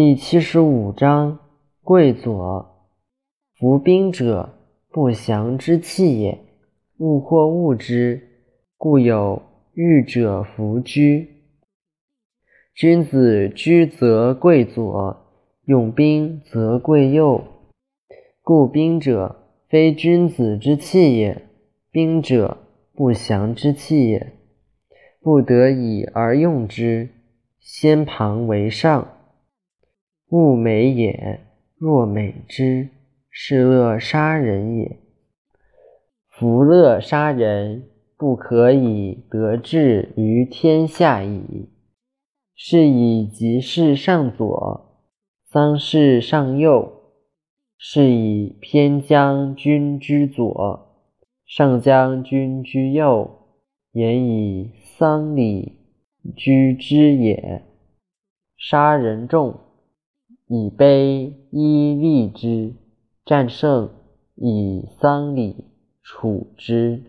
第七十五章：贵左，服兵者，不祥之器也。物或物之，故有欲者弗居。君子居则贵左，用兵则贵右。故兵者，非君子之器也；兵者，不祥之器也。不得已而用之，先旁为上。物美也，若美之，是乐杀人也。夫乐杀人，不可以得志于天下矣。是以吉事上左，丧事上右。是以偏将军居左，上将军居右，言以丧礼居之也。杀人众。以悲依利之，战胜以丧礼处之。